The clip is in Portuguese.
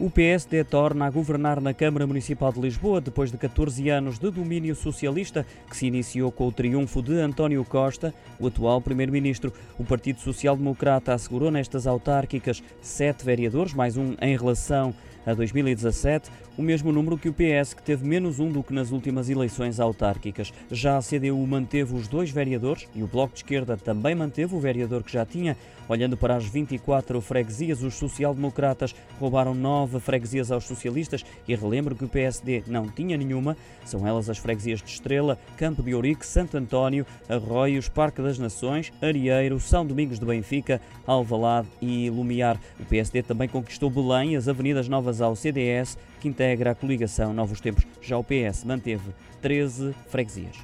O PSD torna a governar na Câmara Municipal de Lisboa depois de 14 anos de domínio socialista, que se iniciou com o triunfo de António Costa, o atual Primeiro-Ministro. O Partido Social Democrata assegurou nestas autárquicas sete vereadores, mais um em relação a 2017, o mesmo número que o PS, que teve menos um do que nas últimas eleições autárquicas. Já a CDU manteve os dois vereadores e o Bloco de Esquerda também manteve o vereador que já tinha. Olhando para as 24 freguesias, os social-democratas roubaram nove freguesias aos socialistas e relembro que o PSD não tinha nenhuma. São elas as freguesias de Estrela, Campo de Ourique, Santo António, Arroios, Parque das Nações, Arieiro, São Domingos de Benfica, Alvalade e Lumiar. O PSD também conquistou Belém, as avenidas novas ao CDS, que integra a coligação Novos Tempos. Já o PS manteve 13 freguesias.